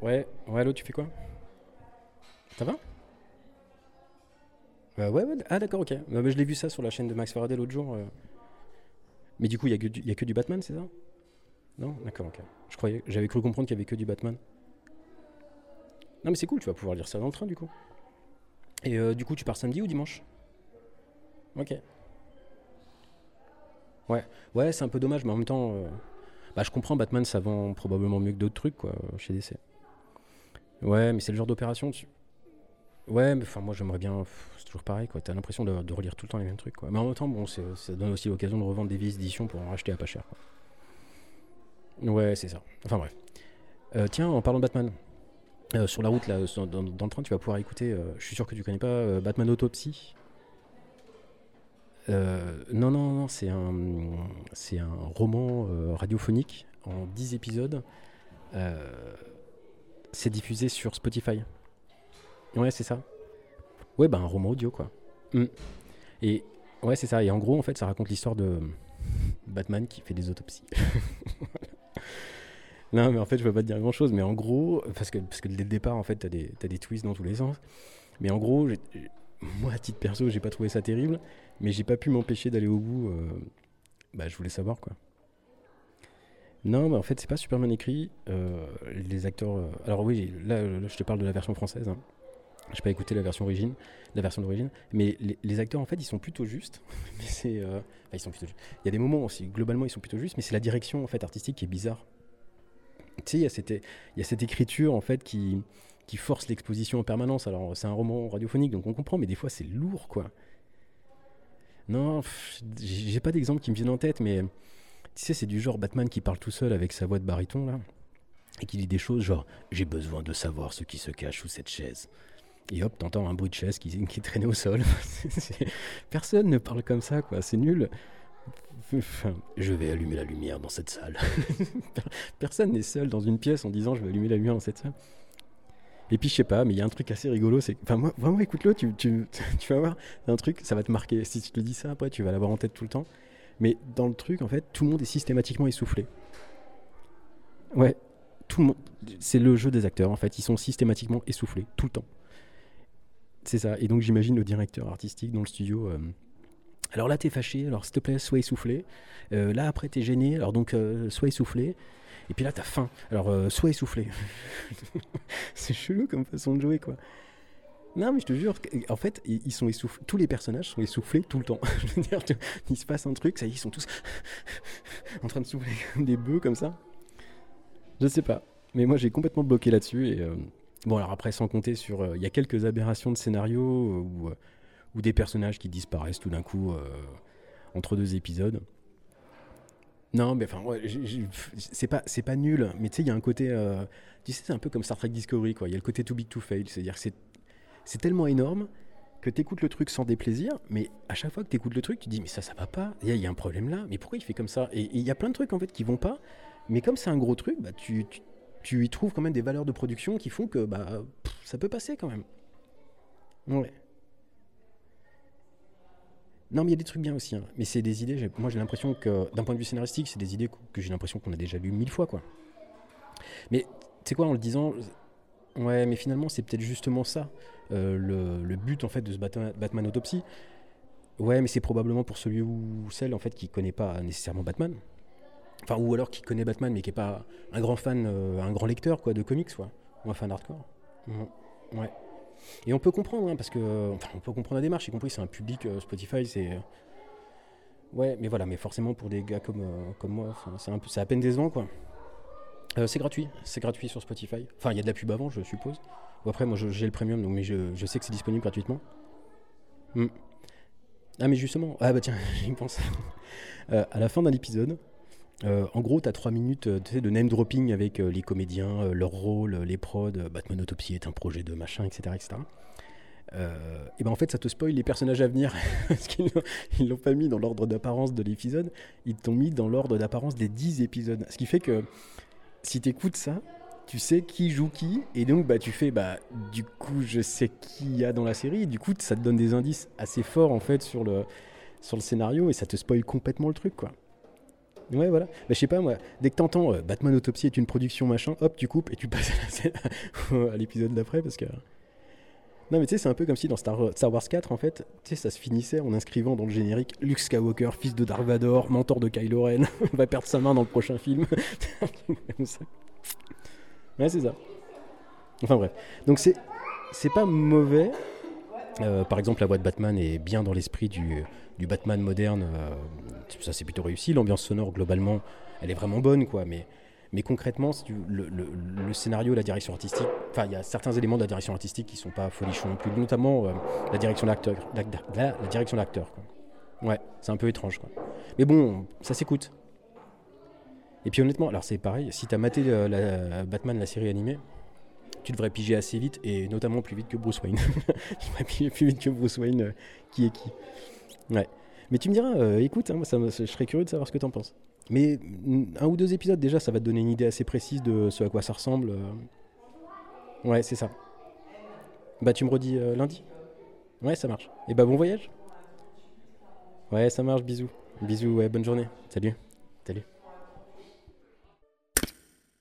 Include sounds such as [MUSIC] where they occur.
Ouais, ouais, allô, tu fais quoi? Ça va? Euh, ouais, ouais, ah d'accord, ok. Bah, je l'ai vu ça sur la chaîne de Max Faraday l'autre jour. euh. Mais du coup, il y, a que du- y a que du Batman, c'est ça? Non? D'accord, ok. J'avais cru comprendre qu'il y avait que du Batman. Non mais c'est cool, tu vas pouvoir lire ça dans le train du coup. Et euh, du coup, tu pars samedi ou dimanche? Ok. Ouais, ouais, c'est un peu dommage, mais en même temps, euh, bah, je comprends, Batman, ça vend probablement mieux que d'autres trucs, quoi, chez DC. Ouais, mais c'est le genre d'opération. Tu... Ouais, mais enfin, moi, j'aimerais bien. C'est toujours pareil, quoi. T'as l'impression de, relire tout le temps les mêmes trucs, quoi. Mais en même temps, bon, ça donne aussi l'occasion de revendre des vieilles éditions pour en racheter à pas cher, quoi. Ouais, c'est ça. Enfin, bref. Euh, tiens, en parlant de Batman. euh, sur la route, là, dans, dans le train, tu vas pouvoir écouter. je suis sûr que tu connais pas Batman Autopsy. Euh, non, non, non, c'est un, c'est un roman euh, radiophonique en 10 épisodes. Euh, c'est diffusé sur Spotify. Ouais, c'est ça. Ouais, bah un roman audio, quoi. Mm. Et ouais, c'est ça. Et en gros, en fait, ça raconte l'histoire de Batman qui fait des autopsies. [LAUGHS] non, mais en fait, je veux pas te dire grand chose. Mais en gros, parce que, parce que dès le départ, en fait, t'as des, t'as des twists dans tous les sens. Mais en gros, moi, à titre perso, j'ai pas trouvé ça terrible. Mais j'ai pas pu m'empêcher d'aller au bout. euh, bah, je voulais savoir, quoi. Non, mais en fait, c'est pas super bien écrit. Euh, les acteurs. euh, Alors, oui, là, je te parle de la version française. Hein. Je pas écouté la version origine, la version d'origine, mais les, acteurs en fait ils sont plutôt justes. [LAUGHS] mais c'est, euh, ils sont plutôt. Il y a des moments aussi, globalement ils sont plutôt justes, mais c'est la direction en fait artistique qui est bizarre. Tu sais, il y a cette, il y a cette écriture en fait qui, qui force l'exposition en permanence. Alors c'est un roman radiophonique donc on comprend, mais des fois c'est lourd quoi. Non, j'ai pas d'exemple qui me viennent en tête, mais tu sais c'est du genre Batman qui parle tout seul avec sa voix de baryton là et qui dit des choses genre j'ai besoin de savoir ce qui se cache sous cette chaise. Et hop, t'entends un bruit de chaise qui, qui traînait au sol. [LAUGHS] Personne ne parle comme ça, quoi. C'est nul. Je vais allumer la lumière dans cette salle. [LAUGHS] Personne n'est seul dans une pièce en disant je vais allumer la lumière dans cette salle. Et puis je sais pas, mais il y a un truc assez rigolo. C'est, enfin moi, vraiment, écoute-le, tu, tu, [LAUGHS] tu vas voir un truc, ça va te marquer. Si tu te dis ça après, tu vas l'avoir en tête tout le temps. Mais dans le truc, en fait, tout le monde est systématiquement essoufflé. Ouais, tout le monde. C'est le jeu des acteurs. En fait, ils sont systématiquement essoufflés tout le temps. C'est ça. Et donc j'imagine le directeur artistique dans le studio. euh, alors là, t'es fâché, alors s'il te plaît, sois essoufflé. Euh, là, après, t'es gêné, alors donc, euh, sois essoufflé. Et puis là, t'as faim, alors euh, sois essoufflé. [LAUGHS] c'est chelou comme façon de jouer, quoi. Non, mais je te jure, en fait, ils sont essoufflés. Tous les personnages sont essoufflés tout le temps. [LAUGHS] je veux dire, il se passe un truc, ça y est, ils sont tous [LAUGHS] en train de souffler des bœufs, comme ça. Je sais pas. Mais moi, j'ai complètement bloqué là-dessus. Euh, bon, alors après, sans compter sur. euh, Il y a quelques aberrations de scénario où des personnages qui disparaissent tout d'un coup entre deux épisodes. Non, mais enfin, c'est pas, c'est pas nul, mais tu sais, il y a un côté. euh, tu sais, c'est un peu comme Star Trek Discovery, quoi. Il y a le côté too big to fail. C'est-à-dire que c'est, tellement énorme que tu écoutes le truc sans déplaisir, mais à chaque fois que tu écoutes le truc, tu dis, mais ça, ça va pas. Il y, y a un problème là, mais pourquoi il fait comme ça? Et il y a plein de trucs, en fait, qui vont pas, mais comme c'est un gros truc, bah, tu, tu, y trouves quand même des valeurs de production qui font que bah, ça peut passer quand même. Ouais. Non, mais il y a des trucs bien aussi. hein. Mais c'est des idées, moi j'ai l'impression que, d'un point de vue scénaristique, c'est des idées que, j'ai l'impression qu'on a déjà lues mille fois, quoi. Mais, sais quoi, en le disant, ouais, mais finalement, c'est peut-être justement ça, euh, le, but, en fait, de ce Batman, Batman Autopsy. Ouais, mais c'est probablement pour celui ou celle, en fait, qui connaît pas nécessairement Batman. Enfin, ou alors qui connaît Batman, mais qui est pas un grand fan, euh, un grand lecteur, quoi, de comics, quoi. Ou un fan hardcore. Mhm. Ouais. Et on peut comprendre, hein, parce que. euh, on peut comprendre la démarche, y compris c'est un public euh, Spotify, c'est. euh, Ouais, mais voilà, mais forcément pour des gars comme, comme moi, c'est un peu, c'est à peine décevant, quoi. C'est gratuit, c'est gratuit sur Spotify. Enfin, il y a de la pub avant, je suppose. Ou après, moi j'ai le premium, donc, mais je, je sais que c'est disponible gratuitement. Hmm. Ah, mais justement, ah bah tiens, [LAUGHS] j'y pense. À la fin d'un épisode, euh, en gros, tu as 3 minutes euh, de name dropping avec euh, les comédiens, euh, leur rôle, euh, les prods, euh, Batman Autopsy est un projet de machin, etc. etc. Euh, et ben en fait, ça te spoil les personnages à venir. [LAUGHS] Parce qu'ils l'ont- pas mis dans l'ordre d'apparence de l'épisode, ils t'ont mis dans l'ordre d'apparence des 10 épisodes. Ce qui fait que si tu écoutes ça, tu sais qui joue qui, et donc bah, tu fais, bah, du coup, je sais qui y a dans la série, et du coup, ça te donne des indices assez forts en fait sur le, sur le scénario et ça te spoil complètement le truc, quoi. Ouais, voilà. Bah, je sais pas, moi, dès que t'entends euh, Batman Autopsie est une production machin, hop, tu coupes et tu [LAUGHS] passes à l'épisode d'après parce que. Non, mais tu sais, c'est un peu comme si dans Star, Wars 4, en fait, tu sais, ça se finissait en inscrivant dans le générique Luke Skywalker, fils de Dark Vador, mentor de Kylo Ren, [LAUGHS] va perdre sa main dans le prochain film. [LAUGHS] ouais, c'est ça. Enfin bref. Donc c'est pas mauvais. Euh, par exemple, la voix de Batman est bien dans l'esprit du, Batman moderne. Euh, ça, c'est plutôt réussi. L'ambiance sonore, globalement, elle est vraiment bonne, quoi. Mais mais concrètement, le, scénario, la direction artistique, enfin, il y a certains éléments de la direction artistique qui sont pas folichons non plus, notamment euh, la direction d'acteur. La, direction d'acteur, Ouais, c'est un peu étrange. Mais bon, ça s'écoute. Et puis honnêtement, alors c'est pareil, si tu as maté Batman, la série animée, tu devrais piger assez vite, et notamment plus vite que Bruce Wayne. [LAUGHS] tu devrais piger plus vite que Bruce Wayne, euh, qui est qui. Ouais. Mais tu me diras, écoute, hein, ça, je serais curieux de savoir ce que tu en penses. Mais un ou deux épisodes déjà, ça va te donner une idée assez précise de ce à quoi ça ressemble. Euh. Ouais, c'est ça. Bah tu me redis euh, lundi Ouais, ça marche. Et bah bon voyage Ouais, ça marche, bisous. Bisous, ouais, bonne journée. Salut. Salut.